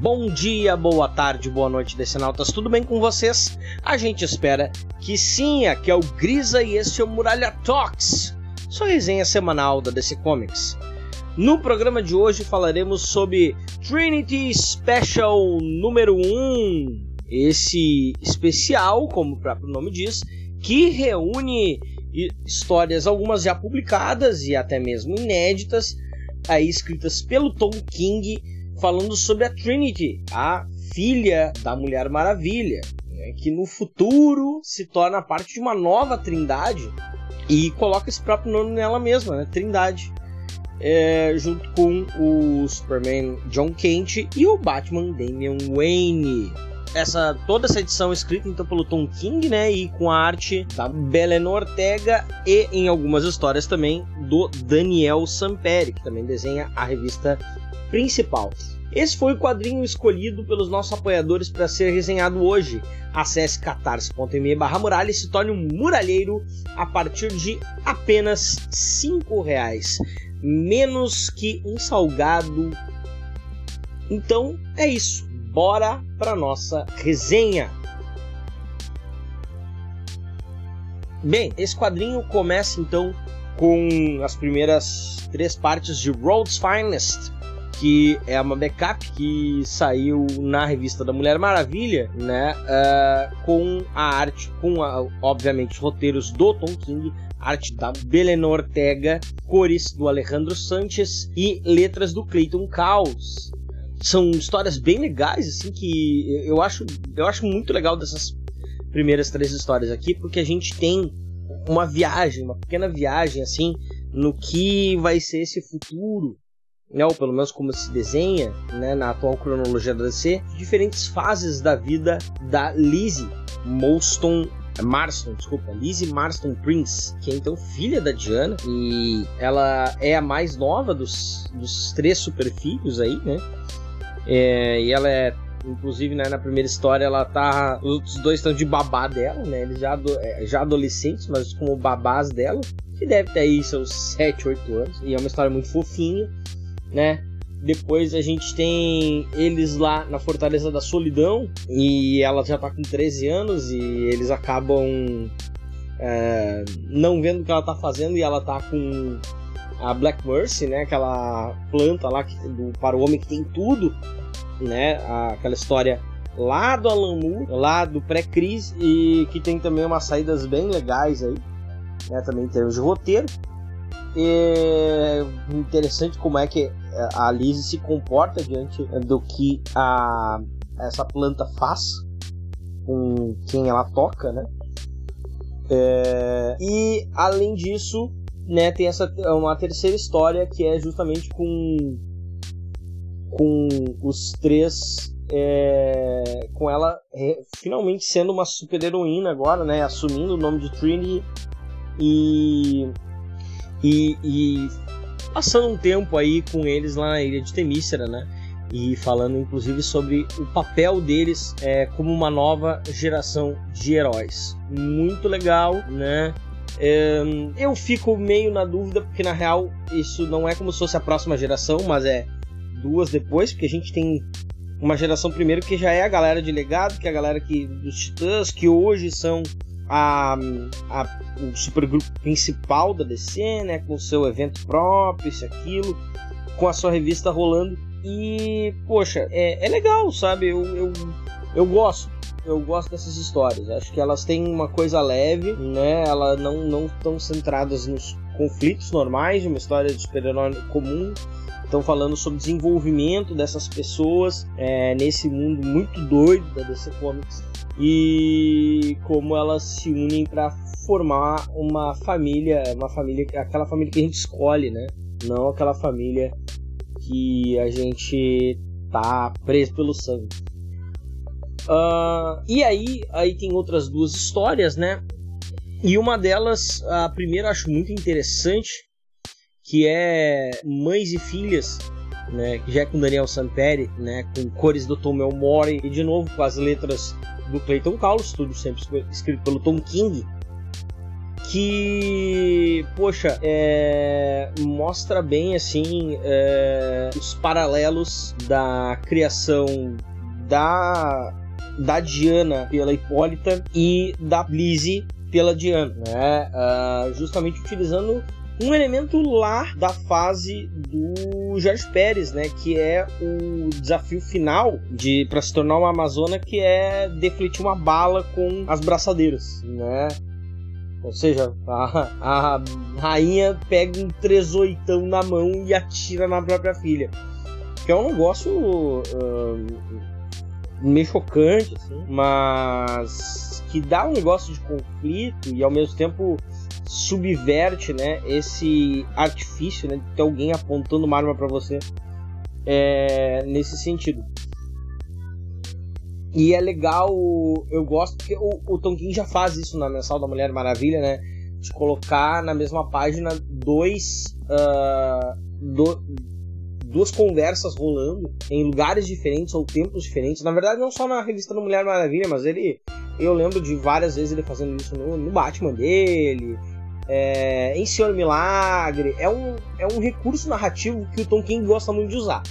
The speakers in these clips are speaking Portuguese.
Bom dia, boa tarde, boa noite, Decenautas, tudo bem com vocês? A gente espera que sim, aqui é o Grisa e esse é o Muralha Talks, sua resenha semanal da DC Comics. No programa de hoje falaremos sobre Trinity Special número 1, esse especial, como o próprio nome diz, que reúne histórias, algumas já publicadas e até mesmo inéditas, aí escritas pelo Tom King, falando sobre a Trinity, a filha da Mulher Maravilha, né, que no futuro se torna parte de uma nova trindade e coloca esse próprio nome nela mesma, né, Trindade. É, junto com o Superman John Kent e o Batman Damian Wayne essa toda essa edição escrita então pelo Tom King, né, e com a arte da Belen Ortega e em algumas histórias também do Daniel Samperi, que também desenha a revista principal. Esse foi o quadrinho escolhido pelos nossos apoiadores para ser resenhado hoje. Acesse catarse.me barra muralha e se torne um muralheiro a partir de apenas cinco reais. Menos que um salgado. Então é isso bora para nossa resenha. Bem, esse quadrinho começa então com as primeiras três partes de Road's Finest, que é uma backup que saiu na revista da Mulher Maravilha, né? Uh, com a arte, com a, obviamente os roteiros do Tom King, arte da Belen Ortega, cores do Alejandro Sanches e letras do Clayton Caos são histórias bem legais, assim, que eu acho, eu acho muito legal dessas primeiras três histórias aqui, porque a gente tem uma viagem, uma pequena viagem, assim, no que vai ser esse futuro, né, ou pelo menos como se desenha, né, na atual cronologia da DC, diferentes fases da vida da Lizzie Molston Marston, desculpa, Lizzie Marston Prince, que é então filha da Diana, e ela é a mais nova dos, dos três super filhos aí, né? É, e ela é inclusive né, na primeira história ela tá os dois estão de babá dela né eles já, é, já adolescentes mas como babás dela que deve ter aí seus 7, 8 anos e é uma história muito fofinha né. Depois a gente tem eles lá na Fortaleza da Solidão e ela já tá com 13 anos e eles acabam é, não vendo o que ela tá fazendo e ela tá com a Black Mercy, né? Aquela planta lá que, do, para o homem que tem tudo, né? Aquela história lá do Moore, lá do pré-crise e que tem também umas saídas bem legais aí, né? Também em termos de roteiro. E interessante como é que a Lizzie se comporta diante do que a, essa planta faz com quem ela toca, né? É, e além disso, né, tem essa uma terceira história que é justamente com com os três é, com ela é, finalmente sendo uma super heroína agora, né, assumindo o nome de Trinity e, e, e passando um tempo aí com eles lá na ilha de Temícera, né, e falando inclusive sobre o papel deles é, como uma nova geração de heróis. Muito legal, né? Eu fico meio na dúvida, porque na real isso não é como se fosse a próxima geração, mas é duas depois, porque a gente tem uma geração primeiro que já é a galera de legado, que é a galera que, dos Titãs, que hoje são a, a, o supergrupo principal da DC, né, com seu evento próprio, isso aquilo, com a sua revista rolando. E, poxa, é, é legal, sabe? Eu, eu, eu gosto eu gosto dessas histórias. Acho que elas têm uma coisa leve, né? Elas não não estão centradas nos conflitos normais de uma história de super-herói comum. Estão falando sobre o desenvolvimento dessas pessoas é, nesse mundo muito doido da DC Comics e como elas se unem para formar uma família, uma família, aquela família que a gente escolhe, né? Não aquela família que a gente tá preso pelo sangue. Uh, e aí, aí tem outras duas histórias, né? E uma delas, a primeira acho muito interessante, que é Mães e Filhas, né? Que já é com Daniel Samperi, né? Com cores do Tom Elmore e de novo com as letras do Clayton Carlos, tudo sempre escrito pelo Tom King, que, poxa, é, mostra bem assim é, os paralelos da criação da da Diana pela Hipólita e da Lizzie pela Diana, né? Uh, justamente utilizando um elemento lá da fase do Jorge Pérez, né, que é o desafio final de para se tornar uma amazona, que é defletir uma bala com as braçadeiras, né? Ou seja, a, a rainha pega um trezoitão na mão e atira na própria filha. Que é um negócio uh, meio chocante, assim, mas que dá um negócio de conflito e ao mesmo tempo subverte, né, esse artifício, né, de ter alguém apontando uma arma para você é, nesse sentido. E é legal, eu gosto porque o, o Tom King já faz isso na mensal da Mulher Maravilha, né, de colocar na mesma página dois, uh, do, duas conversas rolando em lugares diferentes ou tempos diferentes. Na verdade, não só na revista da Mulher Maravilha, mas ele. Eu lembro de várias vezes ele fazendo isso no, no Batman dele, é, em Senhor Milagre. É um, é um recurso narrativo que o Tom King gosta muito de usar.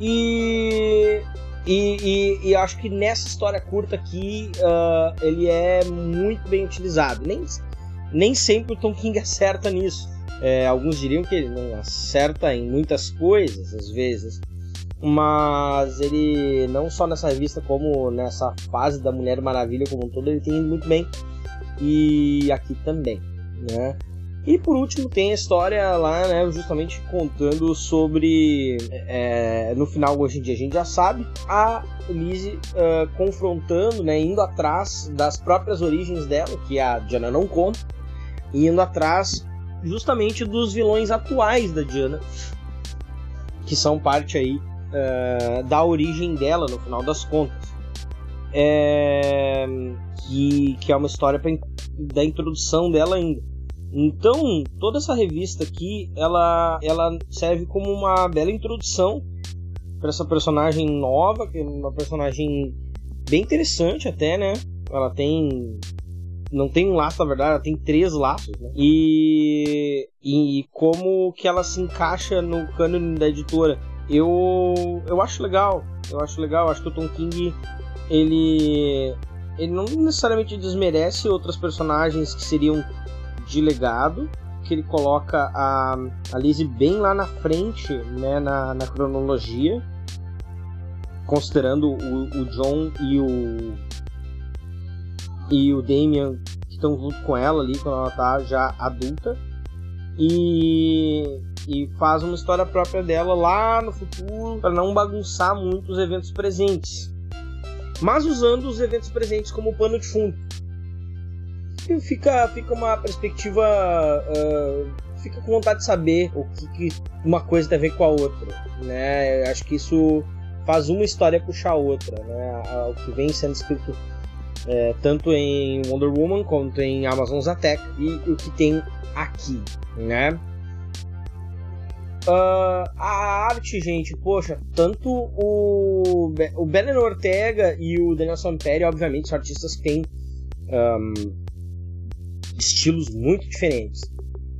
E, e, e, e acho que nessa história curta aqui uh, ele é muito bem utilizado. Nem, nem sempre o Tom King acerta nisso. É, alguns diriam que ele não acerta em muitas coisas, às vezes, mas ele, não só nessa revista, como nessa fase da Mulher Maravilha como um todo, ele tem ido muito bem, e aqui também né? E por último tem a história lá, né, justamente contando sobre, é, no final hoje em dia a gente já sabe, a Lizzie uh, confrontando, né, indo atrás das próprias origens dela, que a Diana não conta, e indo atrás justamente dos vilões atuais da Diana, que são parte aí uh, da origem dela no final das contas. É, que, que é uma história pra, da introdução dela ainda. Então, toda essa revista aqui, ela, ela serve como uma bela introdução para essa personagem nova, que é uma personagem bem interessante até, né? Ela tem não tem um laço, na verdade, ela tem três laços, né? E, e como que ela se encaixa no cânone da editora. Eu, eu acho legal, eu acho legal, acho que o Tom King, ele, ele não necessariamente desmerece outras personagens que seriam de legado, que ele coloca a, a Lizzie bem lá na frente, né, na, na cronologia, considerando o, o John e o e o Damian que estão junto com ela ali quando ela tá já adulta e, e faz uma história própria dela lá no futuro para não bagunçar muito os eventos presentes, mas usando os eventos presentes como pano de fundo fica, fica uma perspectiva. Uh, fica com vontade de saber o que, que, uma coisa tem a ver com a outra. Né? Acho que isso faz uma história puxar a outra. Né? O que vem sendo escrito é, tanto em Wonder Woman quanto em Amazon's Attack e o que tem aqui. Né? Uh, a arte, gente, poxa, tanto o, o Belen Ortega e o Daniel Samperi, obviamente, são artistas que têm um, estilos muito diferentes.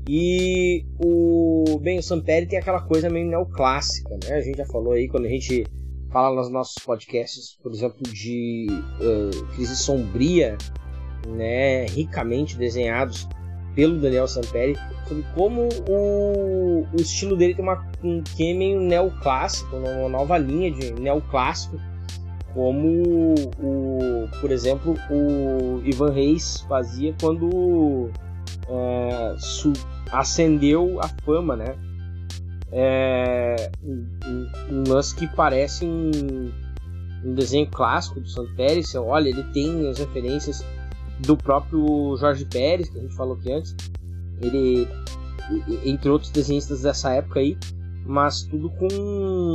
E o bem, o Samperi tem aquela coisa meio neoclássica, né? A gente já falou aí quando a gente fala nos nossos podcasts, por exemplo, de uh, crise sombria, né, ricamente desenhados pelo Daniel Samperi, sobre como o, o estilo dele tem uma, um que meio neoclássico, uma nova linha de neoclássico como o, por exemplo, o Ivan Reis fazia quando é, acendeu a fama, né? É, um, um, lance que parece um, um desenho clássico do Santo Pérez. Olha, ele tem as referências do próprio Jorge Pérez, que a gente falou aqui antes. Ele, entre outros desenhistas dessa época aí, mas tudo com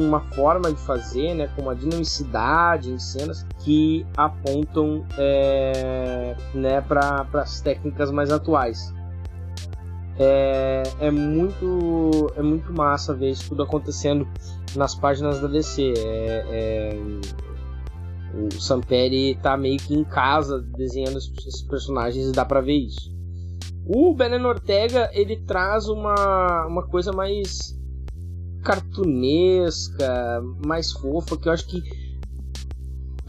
uma forma de fazer, né, com uma dinamicidade em cenas que apontam é, né, para as técnicas mais atuais. É, é, muito é muito massa ver isso tudo acontecendo nas páginas da DC. É, é, o Samperi tá meio que em casa desenhando esses personagens e dá para ver isso. O Belen Ortega ele traz uma, uma coisa mais cartunesca, mais fofa, que eu acho que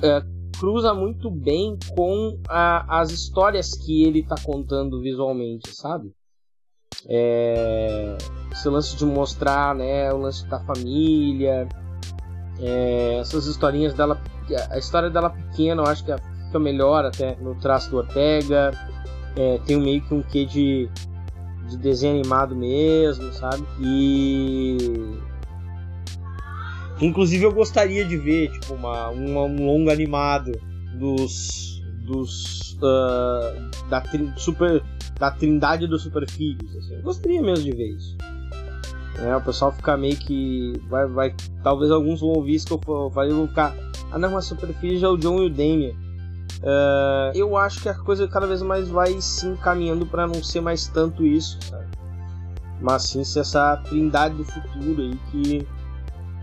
é, cruza muito bem com a, as histórias que ele está contando visualmente, sabe? É, esse lance de mostrar né, o lance da família, é, essas historinhas dela, a história dela pequena, eu acho que fica melhor até no traço do Ortega. É, tem meio que um quê de, de desenho animado mesmo, sabe? E inclusive eu gostaria de ver tipo uma, uma um longo animado dos dos uh, da super da trindade dos superfilhos. Assim. Eu gostaria mesmo de ver isso. É, o pessoal fica meio que. Vai, vai, talvez alguns vão ouvir isso que eu falei vão ficar. Ah não, mas superfície é o John e o Damien. Uh, eu acho que a coisa cada vez mais vai se encaminhando para não ser mais tanto isso, sabe? Mas sim ser essa trindade do futuro aí que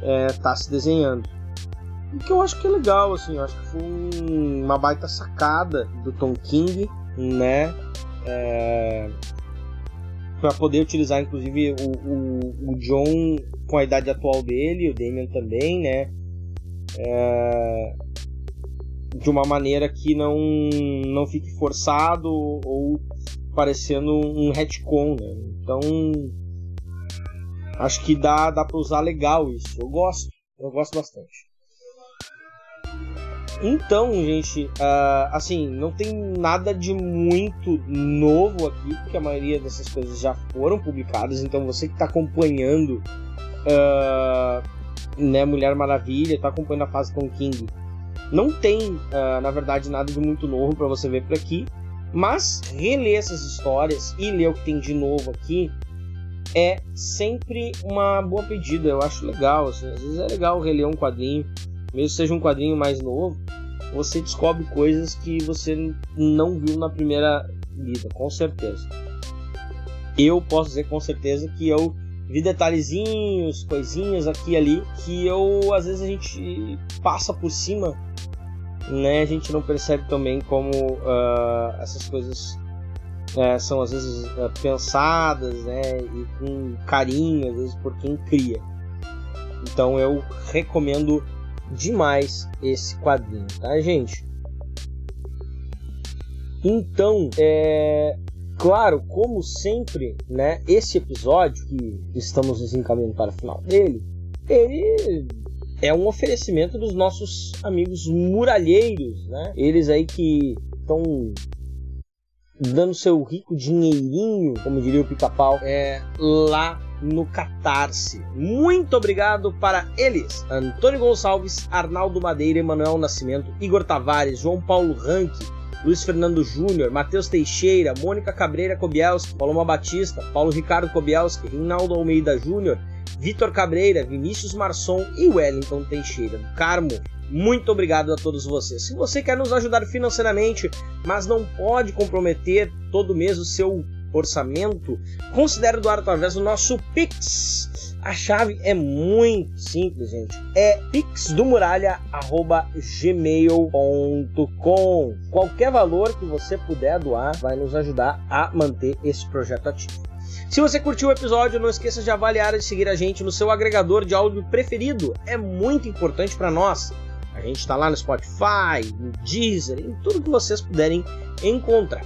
é, tá se desenhando. E que eu acho que é legal, assim, eu acho que foi uma baita sacada do Tom King, né? É, para poder utilizar inclusive o, o, o, John com a idade atual dele, o Damien também, né? É, de uma maneira que não, não fique forçado ou parecendo um retcon, né? Então acho que dá, dá para usar legal isso. Eu gosto, eu gosto bastante. Então, gente, uh, assim, não tem nada de muito novo aqui, porque a maioria dessas coisas já foram publicadas. Então, você que está acompanhando, uh, né, Mulher Maravilha, está acompanhando a fase com King, não tem, uh, na verdade, nada de muito novo para você ver por aqui. Mas reler essas histórias e ler o que tem de novo aqui é sempre uma boa pedida. Eu acho legal. Assim, às vezes é legal reler um quadrinho mesmo seja um quadrinho mais novo, você descobre coisas que você não viu na primeira lida, com certeza. Eu posso dizer com certeza que eu vi detalhezinhos, coisinhas aqui e ali que eu às vezes a gente passa por cima, né? A gente não percebe também como uh, essas coisas uh, são às vezes uh, pensadas, né? E com carinho às vezes por quem cria. Então eu recomendo demais esse quadrinho, tá, gente? Então, é claro, como sempre, né? Esse episódio que estamos nos encaminhando para o final dele, ele é um oferecimento dos nossos amigos muralheiros, né? Eles aí que estão dando seu rico dinheirinho, como diria o pica-pau, é, lá no Catarse. Muito obrigado para eles: Antônio Gonçalves, Arnaldo Madeira, Emanuel Nascimento, Igor Tavares, João Paulo Ranque, Luiz Fernando Júnior, Matheus Teixeira, Mônica Cabreira Kobielski, Paloma Batista, Paulo Ricardo Kobielski, Rinaldo Almeida Júnior, Vitor Cabreira, Vinícius Marçom e Wellington Teixeira do Carmo. Muito obrigado a todos vocês. Se você quer nos ajudar financeiramente, mas não pode comprometer todo mês o seu orçamento, considere doar através do nosso Pix. A chave é muito simples, gente. É pixdomuralha@gmail.com. Qualquer valor que você puder doar vai nos ajudar a manter esse projeto ativo. Se você curtiu o episódio, não esqueça de avaliar e seguir a gente no seu agregador de áudio preferido. É muito importante para nós. A gente está lá no Spotify, no Deezer, em tudo que vocês puderem encontrar.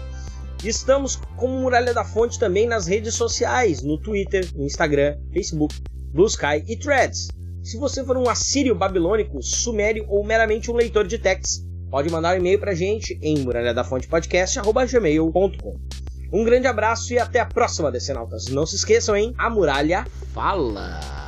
Estamos como Muralha da Fonte também nas redes sociais, no Twitter, no Instagram, Facebook, Blue Sky e Threads. Se você for um assírio babilônico, sumério ou meramente um leitor de textos, pode mandar um e-mail pra gente em muralhadafontepodcast.gmail.com Um grande abraço e até a próxima, Decenautas. Não se esqueçam, hein? A muralha fala!